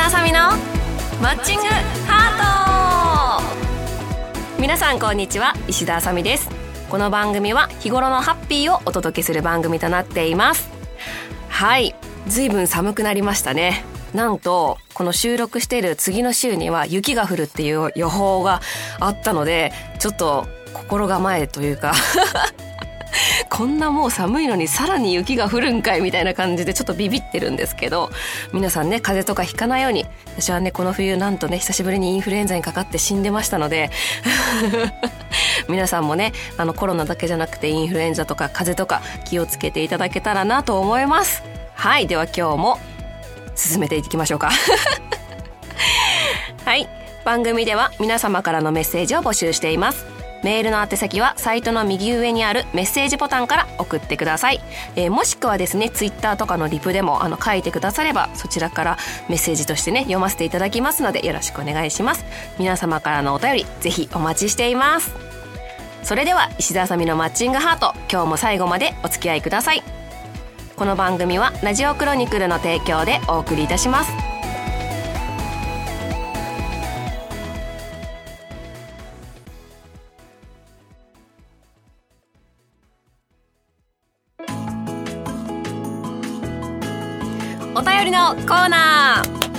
田あさみのマッチングハート皆さんこんにちは。石田あさみです。この番組は日頃のハッピーをお届けする番組となっています。はい。ずいぶん寒くなりましたね。なんとこの収録している次の週には雪が降るっていう予報があったのでちょっと心構えというか こんなもう寒いのにさらに雪が降るんかいみたいな感じでちょっとビビってるんですけど皆さんね風邪とかひかないように。私はねこの冬なんとね久しぶりにインフルエンザにかかって死んでましたので 皆さんもねあのコロナだけじゃなくてインフルエンザとか風邪とか気をつけていただけたらなと思います。はいでは今日も進めていきましょうか。はい番組では皆様からのメッセージを募集しています。メールの宛先はサイトの右上にあるメッセージボタンから送ってください、えー、もしくはですねツイッターとかのリプでもあの書いてくださればそちらからメッセージとしてね読ませていただきますのでよろしくお願いします。皆様からのお便りぜひお待ちしています。それでは石田あさみのマッチングハート今日も最後までお付き合いください。この番組はラジオクロニクルの提供でお送りいたします。コーナー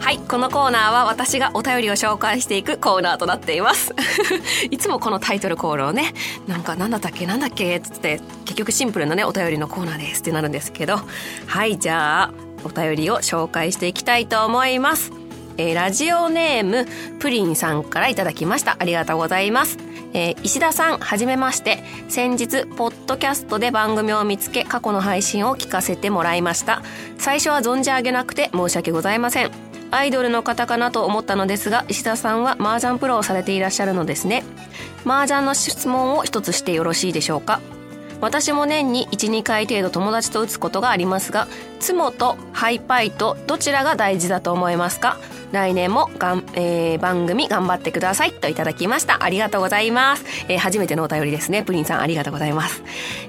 はい、このコーナーは私がお便りを紹介していくコーナーとなっています。いつもこのタイトルコールをね、なんかなんだったっけなんだっけつって、結局シンプルなね、お便りのコーナーですってなるんですけど、はい、じゃあ、お便りを紹介していきたいと思います。えー、ラジオネームプリンさんからいただきました。ありがとうございます。えー、石田さん、はじめまして。先日、ポッドキャストで番組を見つけ、過去の配信を聞かせてもらいました。最初は存じ上げなくて申し訳ございません。アイドルの方かなと思ったのですが、石田さんは麻雀プロをされていらっしゃるのですね。麻雀の質問を一つしてよろしいでしょうか。私も年に1、2回程度友達と打つことがありますが、ツモとハイパイとどちらが大事だと思いますか？来年もがん、えー、番組頑張ってくださいといただきました。ありがとうございます。えー、初めてのお便りですね。プリンさんありがとうございます。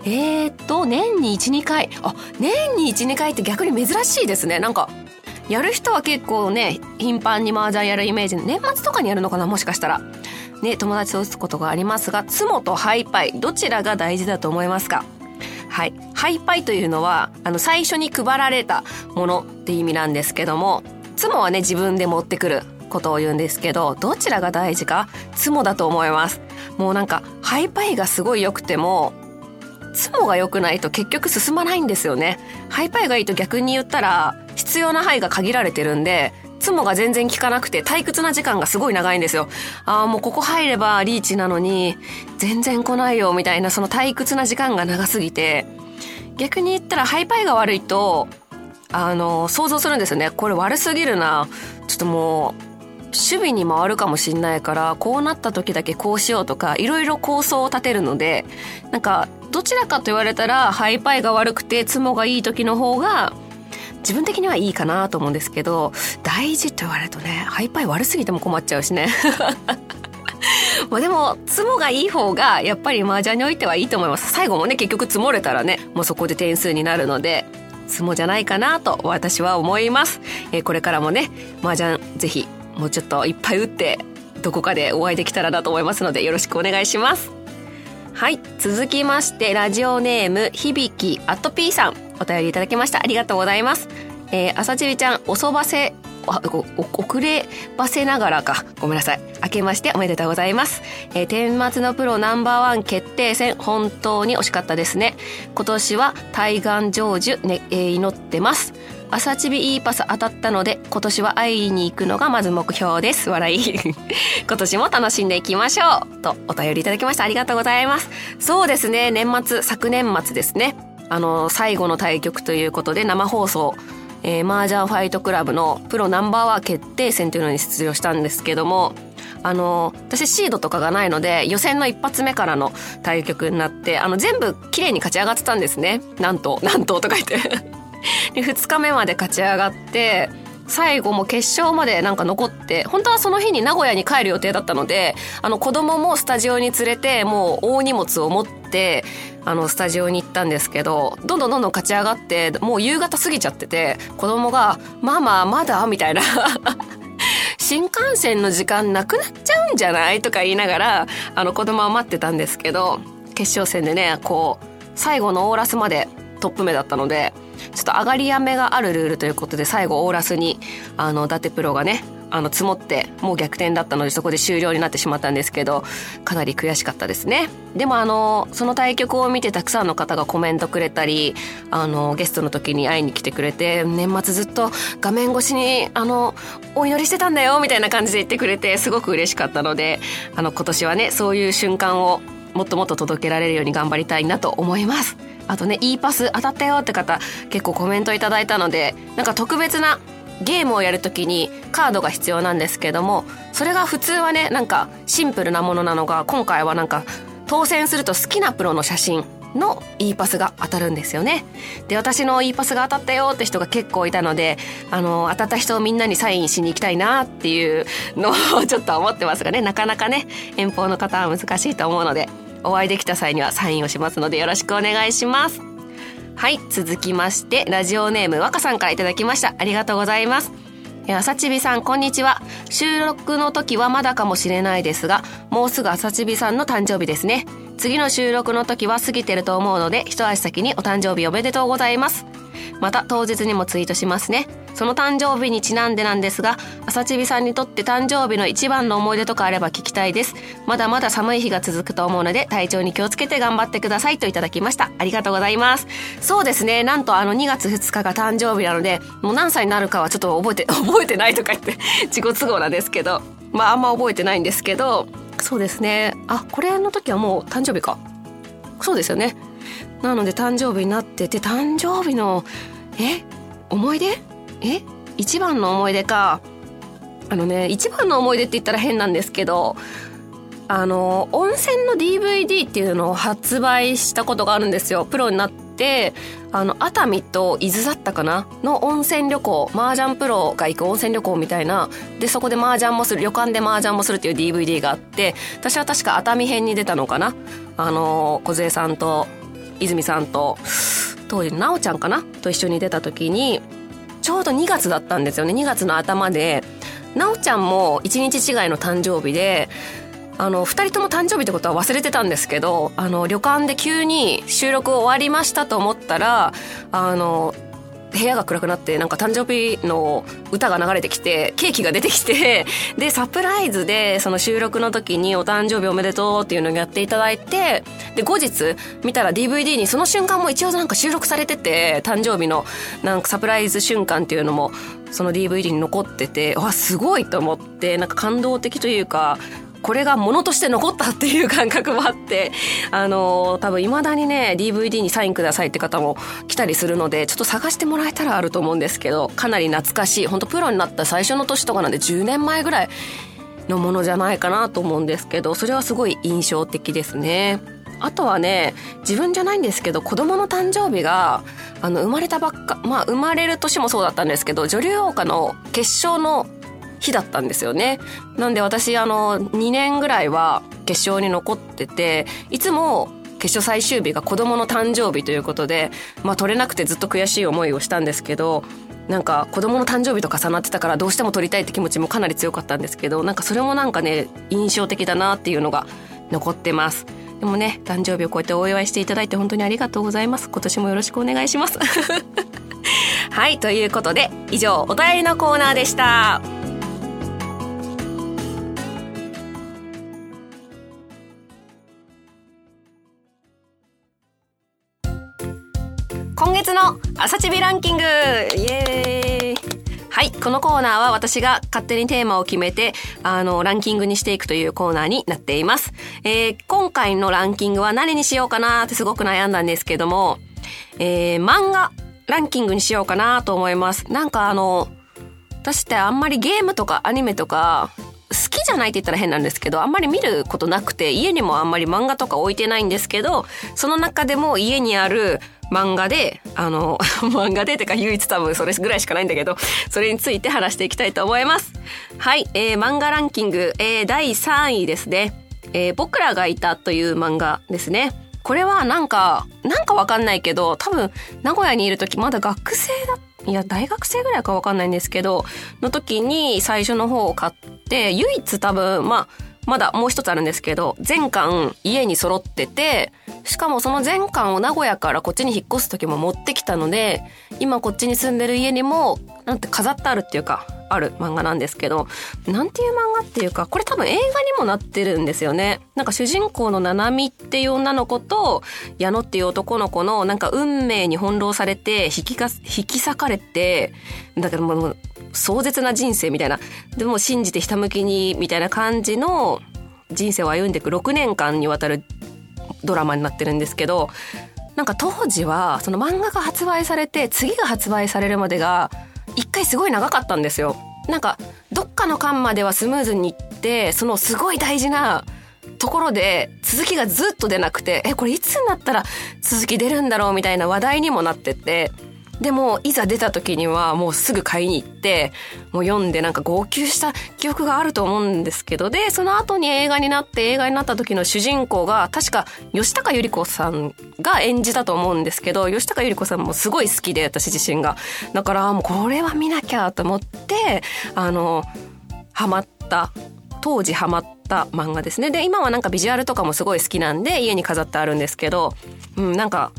えー、っと、年に1、2回。あ、年に1、2回って逆に珍しいですね。なんか、やる人は結構ね、頻繁に麻雀やるイメージ。年末とかにやるのかな？もしかしたら。ね、友達と打つことがありますが、ツモとハイパイ、どちらが大事だと思いますか？はい。ハイパイというのは、あの、最初に配られたものって意味なんですけども、ツモはね、自分で持ってくることを言うんですけど、どちらが大事か、ツモだと思います。もうなんか、ハイパイがすごい良くても、ツモが良くないと結局進まないんですよね。ハイパイがいいと逆に言ったら、必要な範囲が限られてるんで、ツモが全然効かなくて退屈な時間がすごい長いんですよ。ああ、もうここ入ればリーチなのに、全然来ないよみたいなその退屈な時間が長すぎて、逆に言ったらハイパイが悪いと、あの、想像するんですよね。これ悪すぎるな。ちょっともう、守備に回るかもしんないから、こうなった時だけこうしようとか、いろいろ構想を立てるので、なんか、どちらかと言われたら、ハイパイが悪くて、ツモがいい時の方が、自分的にはいいかなと思うんですけど、大事と言われるとね、ハイパイ悪すぎても困っちゃうしね。まあでも、ツモがいい方が、やっぱり麻雀においてはいいと思います。最後もね、結局積もれたらね、もうそこで点数になるので、相撲じゃないかなと私は思います。えー、これからもね、麻雀ぜひもうちょっといっぱい打ってどこかでお会いできたらなと思いますのでよろしくお願いします。はい。続きまして、ラジオネーム、響きアットピーさん、お便りいただきました。ありがとうございます。えー、朝ちちゃん、おそばせ遅ればせながらか。ごめんなさい。明けましておめでとうございます。えー、天末のプロナンバーワン決定戦、本当に惜しかったですね。今年は対岸成就、ねえー、祈ってます。朝チビいいパス当たったので、今年は会いに行くのがまず目標です。笑い。今年も楽しんでいきましょう。と、お便りいただきました。ありがとうございます。そうですね、年末、昨年末ですね。あの、最後の対局ということで生放送えー、マージャンファイトクラブのプロナンバーワー決定戦というのに出場したんですけども、あの、私シードとかがないので、予選の一発目からの対局になって、あの、全部綺麗に勝ち上がってたんですね。なんと、なんととか言って。で、二日目まで勝ち上がって、最後も決勝までなんか残って、本当はその日に名古屋に帰る予定だったので、あの子供もスタジオに連れて、もう大荷物を持って、あのスタジオに行ったんですけど、どんどんどんどん勝ち上がって、もう夕方過ぎちゃってて、子供が、ママまだ？みたいな。新幹線の時間なくなっちゃうんじゃない？とか言いながら、あの子供は待ってたんですけど、決勝戦でね、こう、最後のオーラスまでトップ目だったので、ちょっと上がりやめがあるルールということで最後オーラスにあの伊達プロがねあの積もってもう逆転だったのでそこで終了になってしまったんですけどかなり悔しかったですね。でもあのその対局を見てたくさんの方がコメントくれたりあのゲストの時に会いに来てくれて年末ずっと画面越しにあのお祈りしてたんだよみたいな感じで言ってくれてすごく嬉しかったのであの今年はねそういう瞬間をもっともっと届けられるように頑張りたいなと思います。あとね E パス当たったよって方結構コメントいただいたのでなんか特別なゲームをやるときにカードが必要なんですけどもそれが普通はねなんかシンプルなものなのが今回はなんか当選すると好きなプロの写真の E パスが当たるんですよね。で、私の E パスが当たったよって人が結構いたので、あの、当たった人をみんなにサインしに行きたいなっていうのをちょっと思ってますがね、なかなかね、遠方の方は難しいと思うので、お会いできた際にはサインをしますのでよろしくお願いします。はい、続きまして、ラジオネーム若さんから頂きました。ありがとうございます。朝ちびさん、こんにちは。収録の時はまだかもしれないですが、もうすぐ朝ちびさんの誕生日ですね。次の収録の時は過ぎてると思うので、一足先にお誕生日おめでとうございます。また当日にもツイートしますね。その誕生日にちなんでなんですが、朝ちびさんにとって誕生日の一番の思い出とかあれば聞きたいです。まだまだ寒い日が続くと思うので、体調に気をつけて頑張ってくださいといただきました。ありがとうございます。そうですね、なんとあの2月2日が誕生日なので、もう何歳になるかはちょっと覚えて、覚えてないとか言って自己都合なんですけど、まああんま覚えてないんですけど、そうですね。あ、これの時はもう誕生日か。そうですよね。なので誕生日になってて、誕生日の、え思い出？え一番の思い出か。あのね、一番の思い出って言ったら変なんですけど、あの、温泉の DVD っていうのを発売したことがあるんですよ。プロになって、あの、熱海と伊豆だったかな？の温泉旅行、麻雀プロが行く温泉旅行みたいな、で、そこで麻雀もする、旅館で麻雀もするっていう DVD があって、私は確か熱海編に出たのかな？あの、小さんと、泉さんと、当時、なおちゃんかな？と一緒に出た時に、ちょうど2月だったんですよね。2月の頭で、なおちゃんも1日違いの誕生日で、あの、二人とも誕生日ってことは忘れてたんですけど、あの、旅館で急に収録終わりましたと思ったら、あの、部屋が暗くなってなんか誕生日の歌が流れてきてケーキが出てきて でサプライズでその収録の時にお誕生日おめでとうっていうのをやっていただいてで後日見たら DVD にその瞬間も一応なんか収録されてて誕生日のなんかサプライズ瞬間っていうのもその DVD に残っててわすごいと思ってなんか感動的というかこれが物として残ったっていう感覚もあって、あの、多分未だにね、DVD にサインくださいって方も来たりするので、ちょっと探してもらえたらあると思うんですけど、かなり懐かしい、本当プロになった最初の年とかなんで10年前ぐらいのものじゃないかなと思うんですけど、それはすごい印象的ですね。あとはね、自分じゃないんですけど、子供の誕生日が、あの、生まれたばっか、まあ、生まれる年もそうだったんですけど、女流王家の決勝の日だったんですよね。なんで私、あの、2年ぐらいは決勝に残ってて、いつも決勝最終日が子供の誕生日ということで、まあ取れなくてずっと悔しい思いをしたんですけど、なんか子供の誕生日と重なってたからどうしても撮りたいって気持ちもかなり強かったんですけど、なんかそれもなんかね、印象的だなっていうのが残ってます。でもね、誕生日をこうやってお祝いしていただいて本当にありがとうございます。今年もよろしくお願いします。はい、ということで、以上、お便りのコーナーでした。月の朝チビランキングイエーイはい。このコーナーは私が勝手にテーマを決めて、あの、ランキングにしていくというコーナーになっています。えー、今回のランキングは何にしようかなってすごく悩んだんですけども、えー、漫画ランキングにしようかなと思います。なんかあの、私ってあんまりゲームとかアニメとか、好きじゃないって言ったら変なんですけどあんまり見ることなくて家にもあんまり漫画とか置いてないんですけどその中でも家にある漫画であの 漫画でてか唯一多分それぐらいしかないんだけどそれについて話していきたいと思います。はい、えー、漫画ランキング、えー、第3位ですね、えー、僕らがいたという漫画ですね。これはなんかなんかわかんないけど多分名古屋にいる時まだ学生だったいや大学生ぐらいかわかんないんですけどの時に最初の方を買って唯一多分まあまだもう一つあるんですけど全巻家に揃っててしかもその全巻を名古屋からこっちに引っ越す時も持ってきたので今こっちに住んでる家にもなんて飾ってあるっていうかある漫画なんですけどなんていう漫画っていうかこれ多分映画にもなってるんですよね。なんか主人公の七海っていう女の子と矢野っていう男の子のなんか運命に翻弄されて引きか引き裂かれてだけどもう壮絶な人生みたいな。でも信じてひたむきにみたいな感じの人生を歩んでいく6年間にわたるドラマになってるんですけどなんか当時はその漫画が発売されて次が発売されるまでが一回すごい長かったんですよ。なんかどっかの間まではスムーズにいってそのすごい大事なところで続きがずっと出なくてえこれいつになったら続き出るんだろうみたいな話題にもなっててでもいざ出た時にはもうすぐ買いに行ってもう読んでなんか号泣した記憶があると思うんですけどでその後に映画になって映画になった時の主人公が確か吉高由里子さんが演じたと思うんですけど吉高由里子さんもすごい好きで私自身が。だからもうこれは見なきゃと思ってあのハマった当時ハマった漫画ですね。で今はなんかビジュアルとかもすごい好きなんで家に飾ってあるんですけど、うん、なんか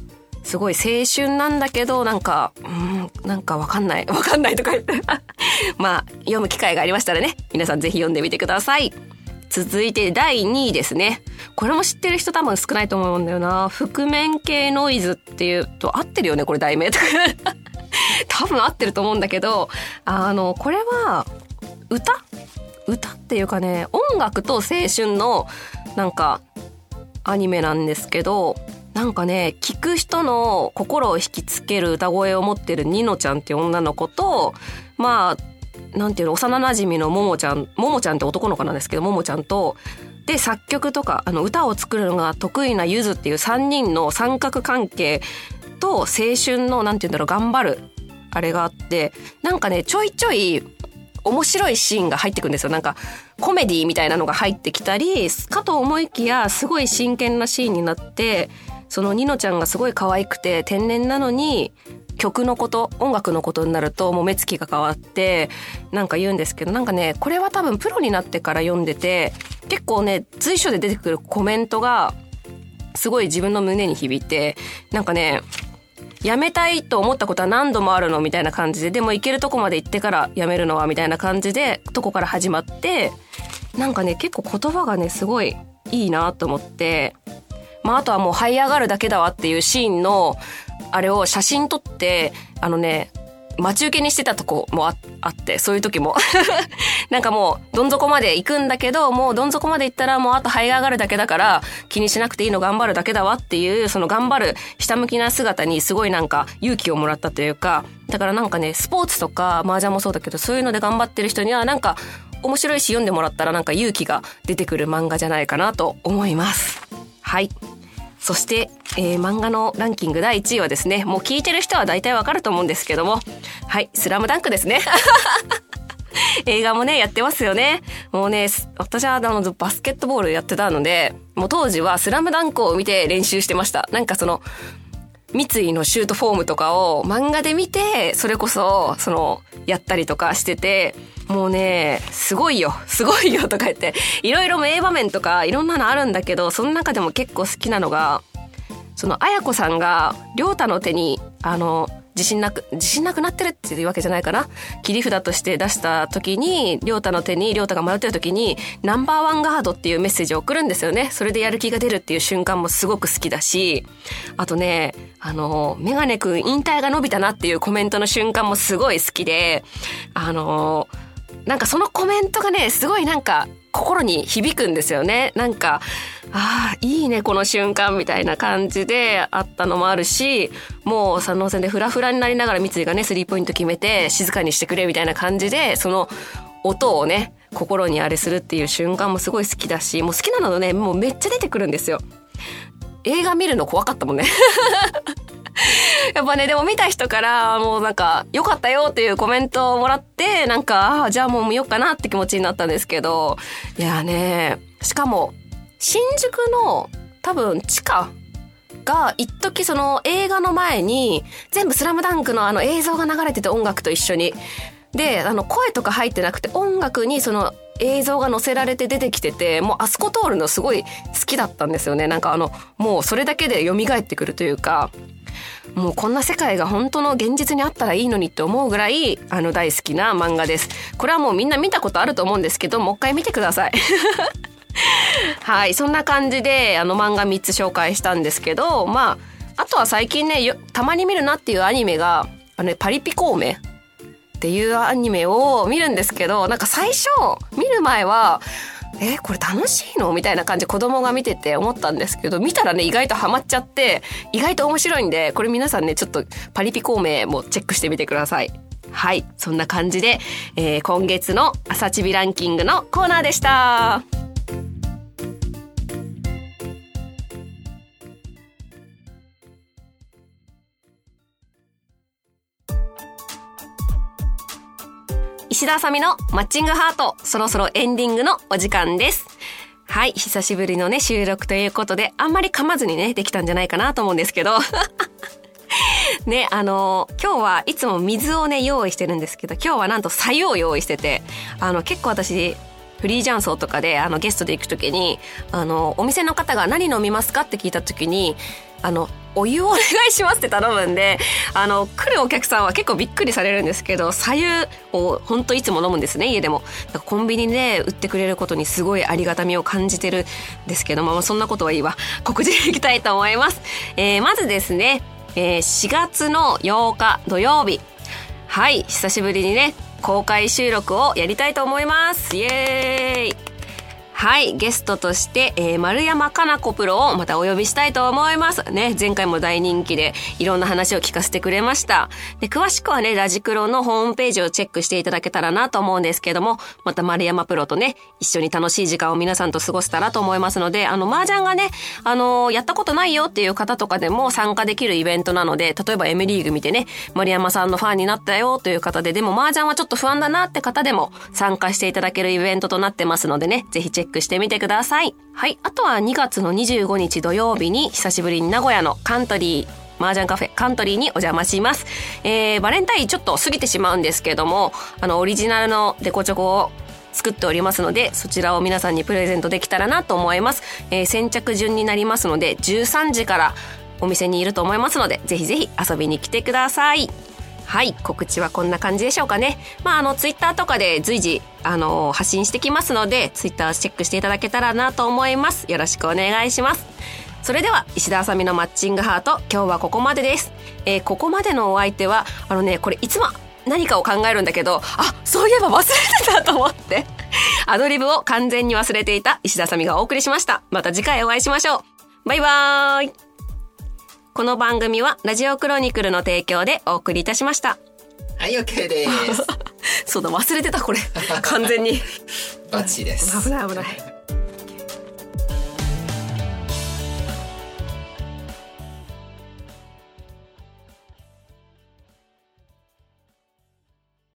すごい青春なんだけどなんかうんなんかわかんないわかんないとか言って。まあ読む機会がありましたらね皆さんぜひ読んでみてください。続いて第2位ですね。これも知ってる人多分少ないと思うんだよな。覆面系ノイズっていうと合ってるよねこれ題名。と か多分合ってると思うんだけどあのこれは歌？歌っていうかね音楽と青春のなんかアニメなんですけどなんかね聞く人の心を引きつける歌声を持ってるニノちゃんっていう女の子とまあなんていうの幼なじみのももちゃんももちゃんって男の子なんですけどももちゃんとで作曲とかあの歌を作るのが得意なゆずっていう3人の三角関係と青春のなんていうんだろう頑張るあれがあってなんかねちょいちょい面白いシーンが入ってくるんですよ。なんかコメディみたいなのが入ってきたりかと思いきやすごい真剣なシーンになってそのニノちゃんがすごい可愛くて天然なのに曲のこと音楽のことになるともう目つきが変わってなんか言うんですけどなんかねこれは多分プロになってから読んでて結構ね随所で出てくるコメントがすごい自分の胸に響いてなんかねやめたいと思ったことは何度もあるの？みたいな感じででも行けるとこまで行ってからやめるのは？みたいな感じでとこから始まってなんかね結構言葉がねすごいいいなと思ってまあ、あとはもう這い上がるだけだわっていうシーンの、あれを写真撮って、あのね、待ち受けにしてたとこもあって、そういう時も。なんかもう、どん底まで行くんだけど、もうどん底まで行ったらもうあと這い上がるだけだから、気にしなくていいの頑張るだけだわっていう、その頑張る、ひたむきな姿にすごいなんか勇気をもらったというか、だからなんかね、スポーツとか麻雀もそうだけど、そういうので頑張ってる人にはなんか、面白いし読んでもらったらなんか勇気が出てくる漫画じゃないかなと思います。はい。そして、えー、漫画のランキング第1位はですね、もう聞いてる人は大体わかると思うんですけども、はい、スラムダンクですね。映画もね、やってますよね。もうね、私はあの、バスケットボールやってたので、もう当時はスラムダンクを見て練習してました。なんかその、三井のシュートフォームとかを漫画で見て、それこそ、その、やったりとかしてて、もうね、すごいよ、すごいよとか言って、いろいろ名場面とかいろんなのあるんだけど、その中でも結構好きなのが、その、綾子さんが、りょうたの手に、あの、自信なく、自信なくなってるっていうわけじゃないかな。切り札として出した時に、りょうたの手に、りょうたが迷ってる時に、ナンバーワンガードっていうメッセージを送るんですよね。それでやる気が出るっていう瞬間もすごく好きだし、あとね、あの、メガネくん引退が伸びたなっていうコメントの瞬間もすごい好きで、あの、なんかそのコメントがね、すごいなんか心に響くんですよね。なんか、ああ、いいね、この瞬間みたいな感じであったのもあるし、もう三能戦でフラフラになりながら三井がね、スリーポイント決めて静かにしてくれみたいな感じで、その音をね、心にあれするっていう瞬間もすごい好きだしもう好きなのねもうめっちゃ出てくるんですよ。映画見るの怖かったもんね。やっぱね、でも見た人からもうなんか、良かったよっていうコメントをもらって、なんか、ああ、じゃあもう見ようかなって気持ちになったんですけど、いやね、しかも、新宿の多分地下が一時その映画の前に全部スラムダンクのあの映像が流れてて音楽と一緒に。で、あの声とか入ってなくて音楽にその映像が載せられて出てきてて、もうあそこ通るのすごい好きだったんですよね。なんかあの、もうそれだけで蘇ってくるというか、もうこんな世界が本当の現実にあったらいいのにって思うぐらいあの大好きな漫画です。これはもうみんな見たことあると思うんですけど、もう一回見てください。はい、そんな感じであの漫画3つ紹介したんですけど、まあ、あとは最近ね、たまに見るなっていうアニメが、あのね、パリピ孔明っていうアニメを見るんですけど、なんか最初、見る前は、えこれ楽しいの？みたいな感じで子供が見てて思ったんですけど見たらね意外とハマっちゃって意外と面白いんでこれ皆さんねちょっとパリピ孔明もチェックしてみてください。はい。そんな感じで、えー、今月の朝ちびランキングのコーナーでした。石田あさみのマッチングハート、そろそろエンディングのお時間です。はい、久しぶりのね、収録ということで、あんまり噛まずにね、できたんじゃないかなと思うんですけど。ね、あの今日はいつも水をね、用意してるんですけど、今日はなんとさゆを用意してて、あの、結構私、フリージャンソーとかで、あの、ゲストで行くときに、あの、お店の方が何飲みますかって聞いたときに、あの、お湯をお願いしますって頼むんで、あの、来るお客さんは結構びっくりされるんですけど、左右を本当いつも飲むんですね、家でも。コンビニで売ってくれることにすごいありがたみを感じてるんですけども、まあ、そんなことはいいわ。告知でいきたいと思います。えー、まずですね、えー、4月の8日土曜日。はい、久しぶりにね、公開収録をやりたいと思います。イエーイはい、ゲストとして、えー、丸山かな子プロをまたお呼びしたいと思います。ね、前回も大人気でいろんな話を聞かせてくれました。で、詳しくはね、ラジクロのホームページをチェックしていただけたらなと思うんですけども、また丸山プロとね、一緒に楽しい時間を皆さんと過ごせたらと思いますので、あの、麻雀がね、あの、やったことないよっていう方とかでも参加できるイベントなので、例えば M リーグ見てね、丸山さんのファンになったよという方で、でも麻雀はちょっと不安だなって方でも参加していただけるイベントとなってますのでね、ぜひチェックックしてみてください。はい。あとは2月の25日土曜日に久しぶりに名古屋のカントリー、麻雀カフェカントリーにお邪魔します。えー、バレンタインちょっと過ぎてしまうんですけども、あの、オリジナルのデコチョコを作っておりますので、そちらを皆さんにプレゼントできたらなと思います。えー、先着順になりますので、13時からお店にいると思いますので、ぜひぜひ遊びに来てください。はい、告知はこんな感じでしょうかね。まあ、あの、ツイッターとかで随時、あの、発信してきますので、ツイッターチェックしていただけたらなと思います。よろしくお願いします。それでは、石田あさみのマッチングハート、今日はここまでです。えー、ここまでのお相手は、あのね、これいつも何かを考えるんだけど、あ、そういえば忘れてたと思って。アドリブを完全に忘れていた石田あさみがお送りしました。また次回お会いしましょう。バイバーイ。この番組はラジオクロニクルの提供でお送りいたしました。はい、OK です。そうだ、忘れてた、これ。完全に。バッチリです。危ない危ない。